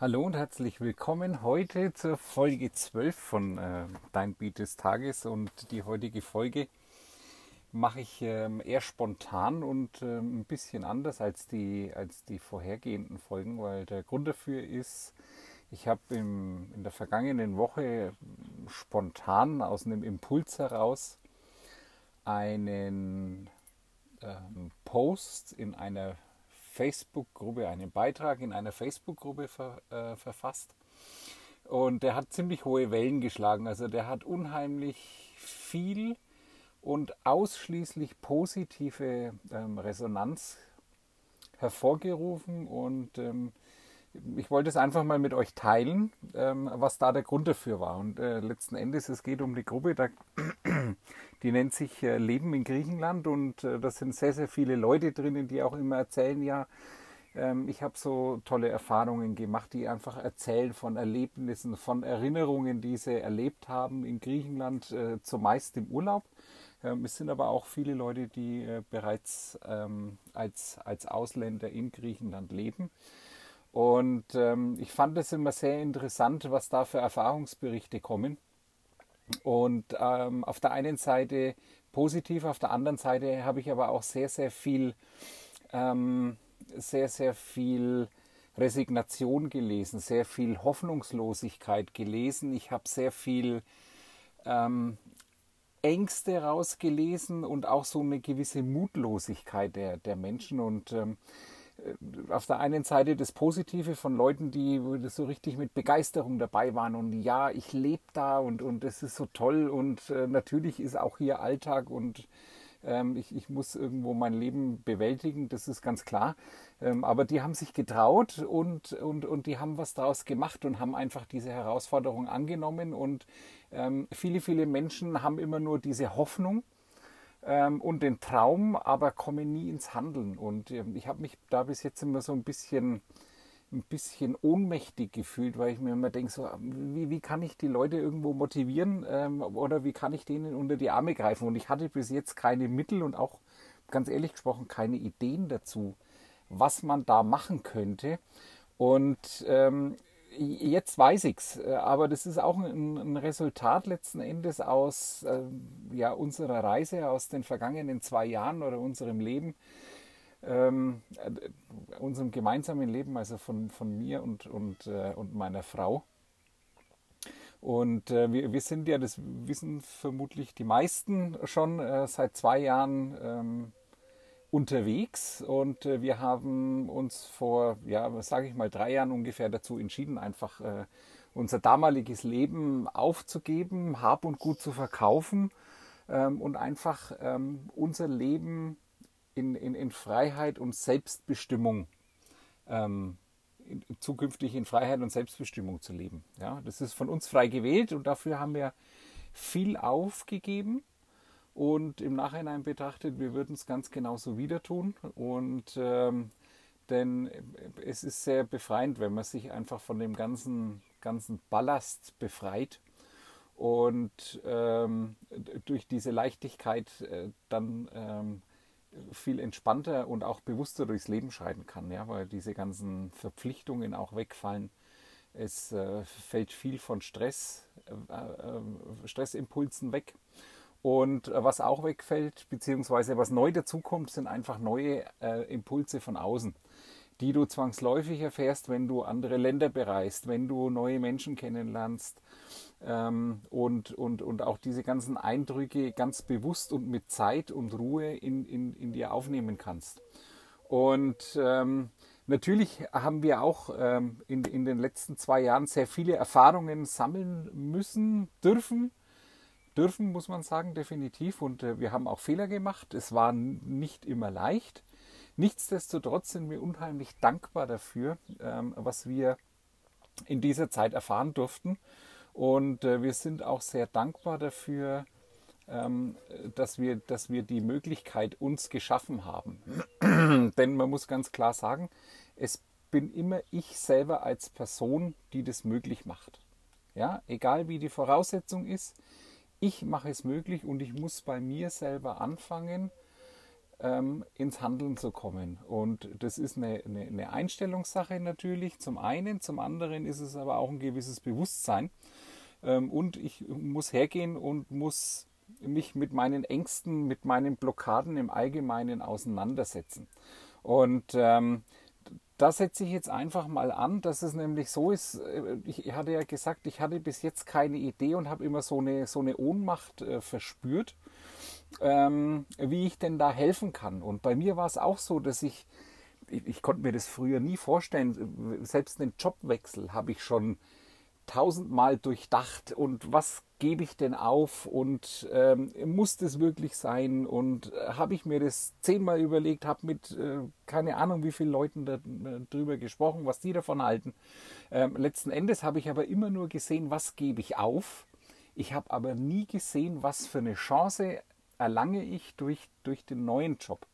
Hallo und herzlich willkommen heute zur Folge 12 von äh, Dein Beat des Tages. Und die heutige Folge mache ich ähm, eher spontan und ähm, ein bisschen anders als die, als die vorhergehenden Folgen, weil der Grund dafür ist, ich habe in der vergangenen Woche spontan aus einem Impuls heraus einen ähm, Post in einer Facebook-Gruppe, einen Beitrag in einer Facebook-Gruppe ver, äh, verfasst. Und der hat ziemlich hohe Wellen geschlagen. Also der hat unheimlich viel und ausschließlich positive ähm, Resonanz hervorgerufen. Und ähm, ich wollte es einfach mal mit euch teilen, ähm, was da der Grund dafür war. Und äh, letzten Endes, es geht um die Gruppe, da, die nennt sich äh, Leben in Griechenland und äh, da sind sehr, sehr viele Leute drinnen, die auch immer erzählen, ja, ähm, ich habe so tolle Erfahrungen gemacht, die einfach erzählen von Erlebnissen, von Erinnerungen, die sie erlebt haben in Griechenland, äh, zumeist im Urlaub. Ähm, es sind aber auch viele Leute, die äh, bereits ähm, als, als Ausländer in Griechenland leben. Und ähm, ich fand es immer sehr interessant, was da für Erfahrungsberichte kommen. Und ähm, auf der einen Seite positiv, auf der anderen Seite habe ich aber auch sehr, sehr viel ähm, sehr, sehr viel Resignation gelesen, sehr viel Hoffnungslosigkeit gelesen. Ich habe sehr viel ähm, Ängste rausgelesen und auch so eine gewisse Mutlosigkeit der, der Menschen. Und ähm, äh, auf der einen Seite das Positive von Leuten, die so richtig mit Begeisterung dabei waren und ja, ich lebe da und, und ist so toll und äh, natürlich ist auch hier Alltag und ähm, ich, ich, muss irgendwo mein Leben bewältigen, das ist ganz klar. Ähm, aber die haben sich getraut und, und, und die haben was daraus gemacht und haben einfach diese Herausforderung angenommen. Und ähm, viele, viele Menschen haben immer nur diese Hoffnung ähm, und den Traum, aber kommen nie ins Handeln. Und ähm, ich habe mich da bis jetzt immer so ein bisschen ein bisschen ohnmächtig gefühlt, weil ich mir immer denke, so, wie, wie kann ich die Leute irgendwo motivieren ähm, oder wie kann ich denen unter die Arme greifen? Und ich hatte bis jetzt keine Mittel und auch ganz ehrlich gesprochen keine Ideen dazu, was man da machen könnte. Und ähm, jetzt weiß ich's, äh, aber das ist auch ein, ein Resultat letzten Endes aus äh, ja, unserer Reise, aus den vergangenen zwei Jahren oder unserem Leben ähm, äh, unserem gemeinsamen Leben, also von, von mir und, und, äh, und meiner Frau. Und äh, wir, wir sind ja, das wissen vermutlich die meisten schon, äh, seit zwei Jahren ähm, unterwegs und äh, wir haben uns vor, ja, sage ich mal, drei Jahren ungefähr dazu entschieden, einfach äh, unser damaliges Leben aufzugeben, Hab und Gut zu verkaufen ähm, und einfach ähm, unser Leben in, in, in Freiheit und Selbstbestimmung ähm, in, zukünftig in Freiheit und Selbstbestimmung zu leben. Ja, das ist von uns frei gewählt und dafür haben wir viel aufgegeben und im Nachhinein betrachtet, wir würden es ganz genauso wieder tun und ähm, denn es ist sehr befreiend, wenn man sich einfach von dem ganzen, ganzen Ballast befreit und ähm, durch diese Leichtigkeit äh, dann ähm, viel entspannter und auch bewusster durchs Leben schreiten kann, ja, weil diese ganzen Verpflichtungen auch wegfallen. Es äh, fällt viel von Stress, äh, äh, Stressimpulsen weg. Und äh, was auch wegfällt, beziehungsweise was neu dazukommt, sind einfach neue äh, Impulse von außen die du zwangsläufig erfährst, wenn du andere Länder bereist, wenn du neue Menschen kennenlernst ähm, und, und, und auch diese ganzen Eindrücke ganz bewusst und mit Zeit und Ruhe in, in, in dir aufnehmen kannst. Und ähm, natürlich haben wir auch ähm, in, in den letzten zwei Jahren sehr viele Erfahrungen sammeln müssen, dürfen. Dürfen, muss man sagen, definitiv. Und äh, wir haben auch Fehler gemacht. Es war nicht immer leicht. Nichtsdestotrotz sind wir unheimlich dankbar dafür, ähm, was wir in dieser Zeit erfahren durften. Und äh, wir sind auch sehr dankbar dafür, ähm, dass, wir, dass wir die Möglichkeit uns geschaffen haben. Denn man muss ganz klar sagen, es bin immer ich selber als Person, die das möglich macht. Ja, egal wie die Voraussetzung ist, ich mache es möglich und ich muss bei mir selber anfangen, ähm, ins Handeln zu kommen. Und das ist eine, eine, eine Einstellungssache natürlich, zum einen, zum anderen ist es aber auch ein gewisses Bewusstsein. Ähm, und ich muss hergehen und muss mich mit meinen Ängsten, mit meinen Blockaden im Allgemeinen auseinandersetzen. Und ähm, da setze ich jetzt einfach mal an, dass es nämlich so ist, äh, ich hatte ja gesagt, ich hatte bis jetzt keine Idee und habe immer so eine, so eine Ohnmacht äh, verspürt, ähm, wie ich denn da helfen kann. Und bei mir war es auch so, dass ich, ich, ich konnte mir das früher nie vorstellen, selbst einen Jobwechsel habe ich schon tausendmal durchdacht und was gebe ich denn auf und ähm, muss das wirklich sein und äh, habe ich mir das zehnmal überlegt, habe mit äh, keine Ahnung wie vielen Leuten darüber gesprochen, was die davon halten. Ähm, letzten Endes habe ich aber immer nur gesehen, was gebe ich auf. Ich habe aber nie gesehen, was für eine Chance erlange ich durch, durch den neuen Job.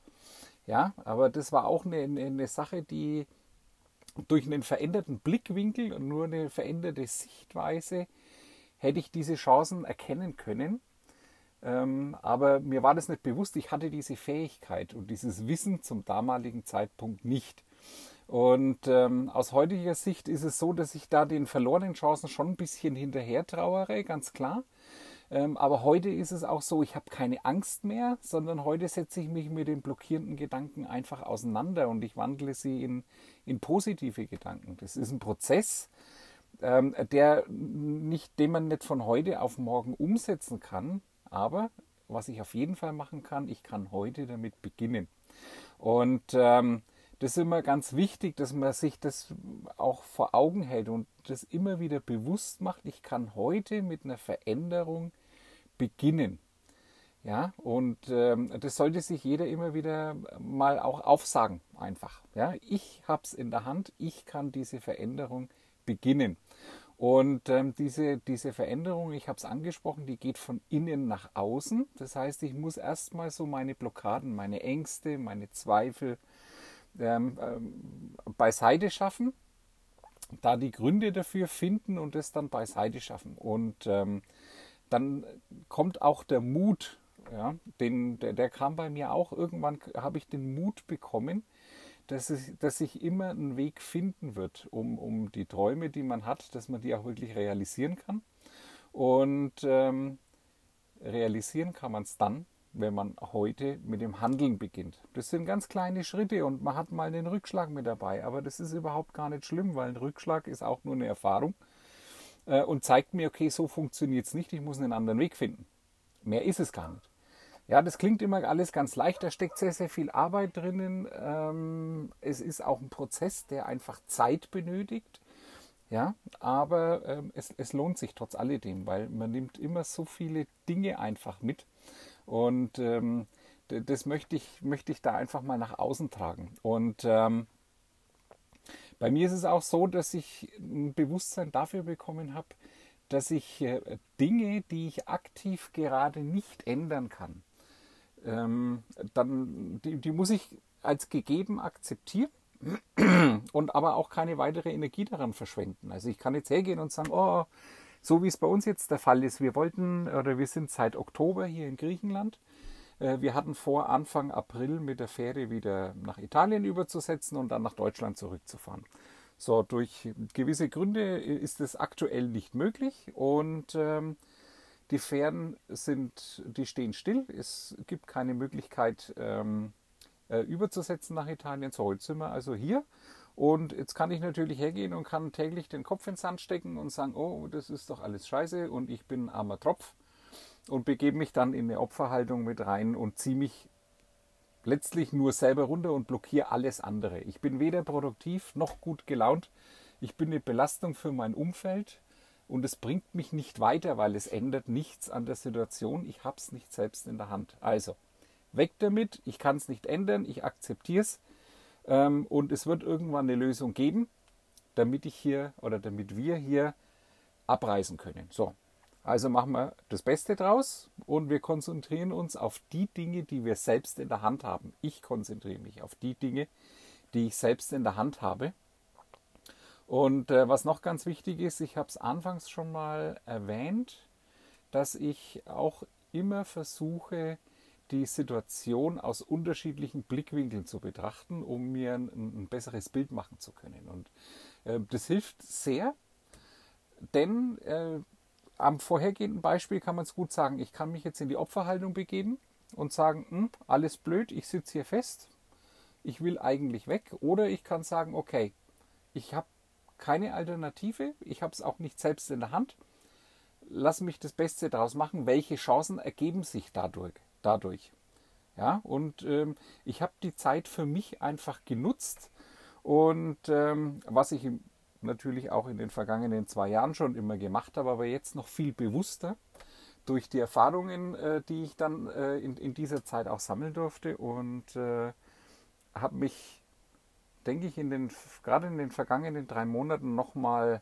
Ja, aber das war auch eine, eine Sache, die durch einen veränderten Blickwinkel und nur eine veränderte Sichtweise hätte ich diese Chancen erkennen können. Ähm, aber mir war das nicht bewusst. Ich hatte diese Fähigkeit und dieses Wissen zum damaligen Zeitpunkt nicht. Und ähm, aus heutiger Sicht ist es so, dass ich da den verlorenen Chancen schon ein bisschen hinterher trauere, ganz klar. Ähm, aber heute ist es auch so, ich habe keine Angst mehr, sondern heute setze ich mich mit den blockierenden Gedanken einfach auseinander und ich wandle sie in, in positive Gedanken. Das ist ein Prozess, ähm, der nicht, den man nicht von heute auf morgen umsetzen kann, aber was ich auf jeden Fall machen kann, ich kann heute damit beginnen. Und ähm, das ist immer ganz wichtig, dass man sich das auch vor Augen hält und das immer wieder bewusst macht. Ich kann heute mit einer Veränderung beginnen. Ja, und ähm, das sollte sich jeder immer wieder mal auch aufsagen, einfach. Ja, ich habe es in der Hand, ich kann diese Veränderung beginnen. Und ähm, diese, diese Veränderung, ich habe es angesprochen, die geht von innen nach außen. Das heißt, ich muss erstmal so meine Blockaden, meine Ängste, meine Zweifel ähm, ähm, beiseite schaffen, da die Gründe dafür finden und das dann beiseite schaffen. Und ähm, dann kommt auch der Mut, ja, den, der, der kam bei mir auch. Irgendwann habe ich den Mut bekommen, dass, es, dass sich immer ein Weg finden wird, um, um die Träume, die man hat, dass man die auch wirklich realisieren kann. Und ähm, realisieren kann man es dann, wenn man heute mit dem Handeln beginnt. Das sind ganz kleine Schritte und man hat mal einen Rückschlag mit dabei, aber das ist überhaupt gar nicht schlimm, weil ein Rückschlag ist auch nur eine Erfahrung äh, und zeigt mir, okay, so funktioniert es nicht, ich muss einen anderen Weg finden. Mehr ist es gar nicht. Ja, das klingt immer alles ganz leicht, da steckt sehr, sehr viel Arbeit drinnen. Ähm, es ist auch ein Prozess, der einfach Zeit benötigt. Ja, aber ähm, es, es lohnt sich trotz alledem, weil man nimmt immer so viele Dinge einfach mit. Und ähm, das möchte ich, möchte ich da einfach mal nach außen tragen. Und ähm, bei mir ist es auch so, dass ich ein Bewusstsein dafür bekommen habe, dass ich äh, Dinge, die ich aktiv gerade nicht ändern kann, ähm, dann die, die muss ich als gegeben akzeptieren und aber auch keine weitere Energie daran verschwenden. Also ich kann jetzt hergehen und sagen, oh, so wie es bei uns jetzt der Fall ist, wir wollten oder wir sind seit Oktober hier in Griechenland wir hatten vor, Anfang April mit der Fähre wieder nach Italien überzusetzen und dann nach Deutschland zurückzufahren. So, durch gewisse Gründe ist es aktuell nicht möglich und ähm, die Fähren sind, die stehen still. Es gibt keine Möglichkeit ähm, äh, überzusetzen nach Italien. So, jetzt sind wir also hier. Und jetzt kann ich natürlich hergehen und kann täglich den Kopf ins Sand stecken und sagen, oh, das ist doch alles scheiße und ich bin armer Tropf und begebe mich dann in eine Opferhaltung mit rein und ziehe mich letztlich nur selber runter und blockiere alles andere. Ich bin weder produktiv noch gut gelaunt. Ich bin eine Belastung für mein Umfeld und es bringt mich nicht weiter, weil es ändert nichts an der Situation. Ich habe es nicht selbst in der Hand. Also, weg damit. Ich kann es nicht ändern. Ich akzeptiere es. Ähm, und es wird irgendwann eine Lösung geben, damit ich hier oder damit wir hier abreisen können. So, also machen wir das Beste draus und wir konzentrieren uns auf die Dinge, die wir selbst in der Hand haben. Ich konzentriere mich auf die Dinge, die ich selbst in der Hand habe. Und äh, was noch ganz wichtig ist, ich habe es anfangs schon mal erwähnt, dass ich auch immer versuche, die Situation aus unterschiedlichen Blickwinkeln zu betrachten, um mir ein, ein besseres Bild machen zu können. Und äh, das hilft sehr, denn äh, am vorhergehenden Beispiel kann man es gut sagen, ich kann mich jetzt in die Opferhaltung begeben und sagen, hm, alles blöd, ich sitze hier fest, ich will eigentlich weg. Oder ich kann sagen, okay, ich habe keine Alternative, ich habe es auch nicht selbst in der Hand, lass mich das Beste daraus machen, welche Chancen ergeben sich dadurch. dadurch. Ja, und ähm, ich habe die Zeit für mich einfach genutzt und ähm, was ich natürlich auch in den vergangenen zwei Jahren schon immer gemacht habe, aber jetzt noch viel bewusster durch die Erfahrungen, äh, die ich dann äh, in, in, dieser Zeit auch sammeln durfte und äh, habe mich, denke ich, in den, gerade in den vergangenen drei Monaten nochmal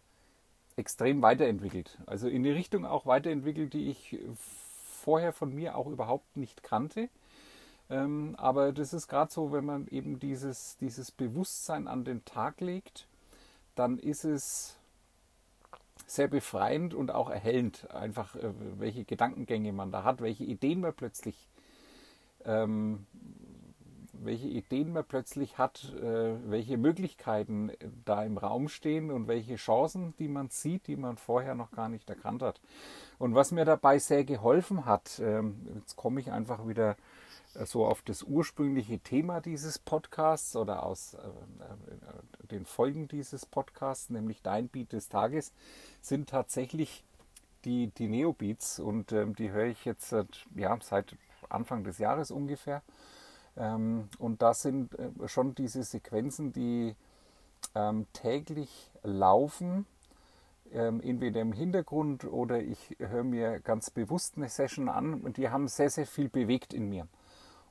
extrem weiterentwickelt. Also in die Richtung auch weiterentwickelt, die ich vorher von mir auch überhaupt nicht kannte. Ähm, aber das ist gerade so, wenn man eben dieses, dieses Bewusstsein an den Tag legt, dann ist es sehr befreiend und auch erhellend, einfach äh, welche Gedankengänge man da hat, welche Ideen man plötzlich ähm, welche Ideen man plötzlich hat, äh, welche Möglichkeiten da im Raum stehen und welche Chancen, die man sieht, die man vorher noch gar nicht erkannt hat. Und was mir dabei sehr geholfen hat, ähm, jetzt komme ich einfach wieder äh, so auf das ursprüngliche Thema dieses Podcasts oder aus äh, den Folgen dieses Podcasts, nämlich Dein Beat des Tages, sind tatsächlich die, die Neobeats und ähm, die höre ich jetzt ja, seit Anfang des Jahres ungefähr. Ähm, und das sind äh, schon diese Sequenzen, die ähm, täglich laufen, ähm, entweder im Hintergrund oder ich höre mir ganz bewusst eine Session an und die haben sehr, sehr viel bewegt in mir.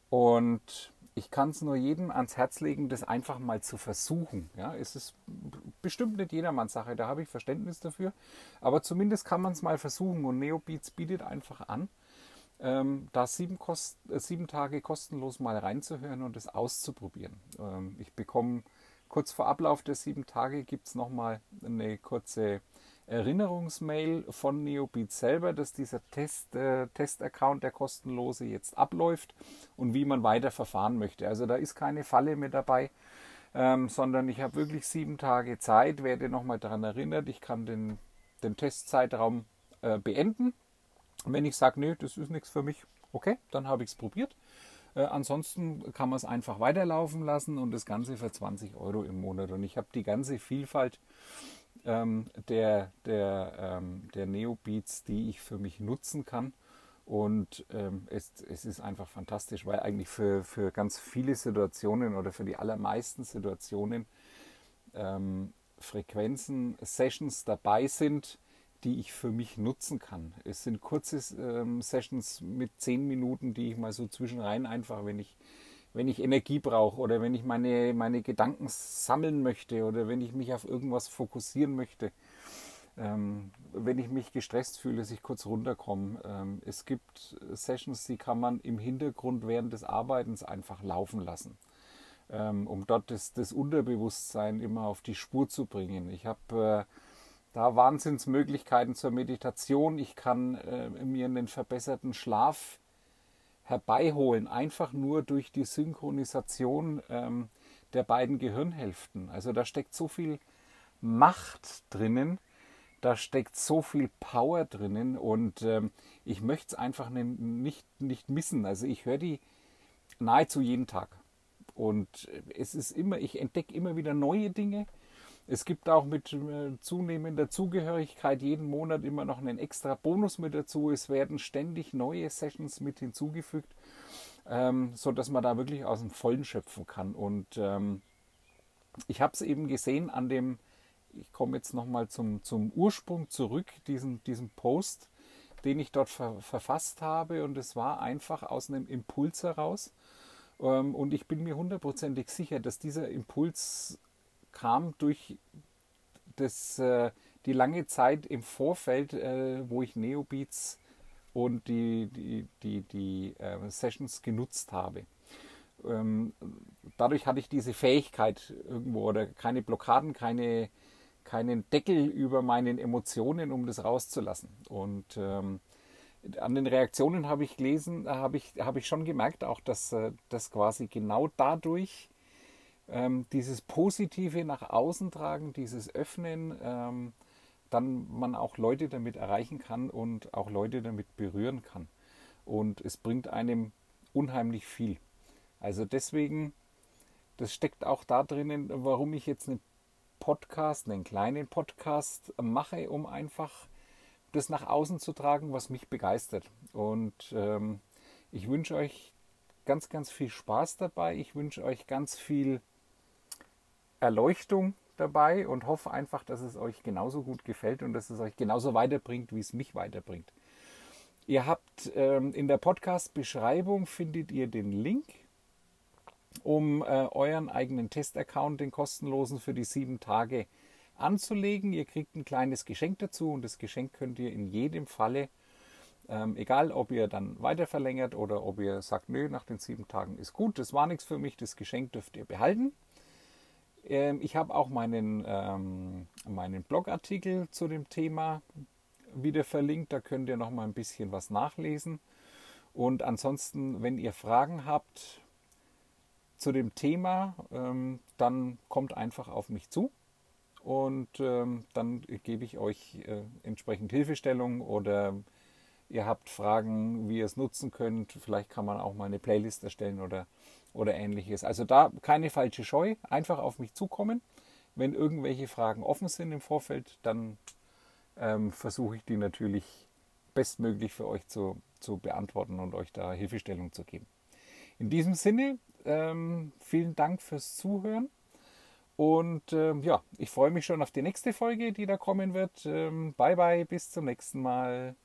Und ich kann es nur jedem ans Herz legen, das einfach mal zu versuchen. Ja, es ist bestimmt nicht jedermanns Sache, da habe ich Verständnis dafür. Aber zumindest kann man es mal versuchen und Neobeats bietet einfach an, ähm, da sieben, Kost äh, sieben Tage kostenlos mal reinzuhören und es auszuprobieren. Ähm, ich bekomme kurz vor Ablauf der sieben Tage gibt es nochmal eine kurze Erinnerungsmail von Neobeat selber, dass dieser Test, äh, Test-Account, der kostenlose, jetzt abläuft und wie man weiter verfahren möchte. Also da ist keine Falle mehr dabei, ähm, sondern ich habe wirklich sieben Tage Zeit, werde nochmal daran erinnert, ich kann den, den Testzeitraum äh, beenden wenn ich sage, nee, das ist nichts für mich, okay, dann habe ich es probiert. Äh, ansonsten kann man es einfach weiterlaufen lassen und das Ganze für 20 Euro im Monat. Und ich habe die ganze Vielfalt ähm, der, der, ähm, der Neobeats, die ich für mich nutzen kann. Und ähm, es, es ist einfach fantastisch, weil eigentlich für, für ganz viele Situationen oder für die allermeisten Situationen ähm, Frequenzen, Sessions dabei sind, die ich für mich nutzen kann. Es sind kurze ähm, Sessions mit zehn Minuten, die ich mal so zwischenrein einfach, wenn ich, wenn ich Energie brauche oder wenn ich meine, meine Gedanken sammeln möchte oder wenn ich mich auf irgendwas fokussieren möchte, ähm, wenn ich mich gestresst fühle, dass ich kurz runterkomme. Ähm, es gibt Sessions, die kann man im Hintergrund während des Arbeitens einfach laufen lassen, ähm, um dort das, das Unterbewusstsein immer auf die Spur zu bringen. Ich habe äh, da Wahnsinnsmöglichkeiten zur Meditation. Ich kann äh, mir einen verbesserten Schlaf herbeiholen, einfach nur durch die Synchronisation ähm, der beiden Gehirnhälften. Also da steckt so viel Macht drinnen, da steckt so viel Power drinnen und ähm, ich möchte es einfach nicht, nicht missen. Also ich höre die nahezu jeden Tag. Und es ist immer, ich entdecke immer wieder neue Dinge. Es gibt auch mit äh, zunehmender Zugehörigkeit jeden Monat immer noch einen extra Bonus mit dazu. Es werden ständig neue Sessions mit hinzugefügt, ähm, so dass man da wirklich aus dem Vollen schöpfen kann. Und ähm, ich habe es eben gesehen an dem, ich komme jetzt nochmal zum, zum Ursprung zurück, diesen, diesen Post, den ich dort ver verfasst habe. Und es war einfach aus einem Impuls heraus. Ähm, und ich bin mir hundertprozentig sicher, dass dieser Impuls kam durch das, äh, die lange Zeit im Vorfeld, äh, wo ich Neobeats und die, die, die, die äh, Sessions genutzt habe. Ähm, dadurch hatte ich diese Fähigkeit irgendwo oder keine Blockaden, keine, keinen Deckel über meinen Emotionen, um das rauszulassen. Und ähm, an den Reaktionen habe ich gelesen, habe ich, habe ich schon gemerkt, auch dass, äh, dass quasi genau dadurch ähm, dieses Positive nach außen tragen, dieses Öffnen, ähm, dann man auch Leute damit erreichen kann und auch Leute damit berühren kann. Und es bringt einem unheimlich viel. Also deswegen, das steckt auch da drinnen, warum ich jetzt einen Podcast, einen kleinen Podcast mache, um einfach das nach außen zu tragen, was mich begeistert. Und ähm, ich wünsche euch ganz, ganz viel Spaß dabei. Ich wünsche euch ganz viel Erleuchtung dabei und hoffe einfach, dass es euch genauso gut gefällt und dass es euch genauso weiterbringt, wie es mich weiterbringt. Ihr habt ähm, in der Podcast-Beschreibung findet ihr den Link, um äh, euren eigenen Testaccount, den kostenlosen für die sieben Tage anzulegen. Ihr kriegt ein kleines Geschenk dazu und das Geschenk könnt ihr in jedem Falle, ähm, egal ob ihr dann weiter verlängert oder ob ihr sagt, nö, nach den sieben Tagen ist gut, das war nichts für mich, das Geschenk dürft ihr behalten. Ähm, ich habe auch meinen, ähm, meinen Blogartikel zu dem Thema wieder verlinkt, da könnt ihr noch mal ein bisschen was nachlesen. Und ansonsten, wenn ihr Fragen habt zu dem Thema, ähm, dann kommt einfach auf mich zu und ähm, dann gebe ich euch äh, entsprechend Hilfestellung oder ihr habt Fragen, wie ihr es nutzen könnt. Vielleicht kann man auch mal eine Playlist erstellen oder, oder ähnliches. Also da keine falsche Scheu, einfach auf mich zukommen. Wenn irgendwelche Fragen offen sind im Vorfeld, dann ähm, versuche ich die natürlich bestmöglich für euch zu, zu beantworten und euch da Hilfestellung zu geben. In diesem Sinne, ähm, vielen Dank fürs Zuhören und ähm, ja, ich freue mich schon auf die nächste Folge, die da kommen wird. Ähm, bye bye, bis zum nächsten Mal.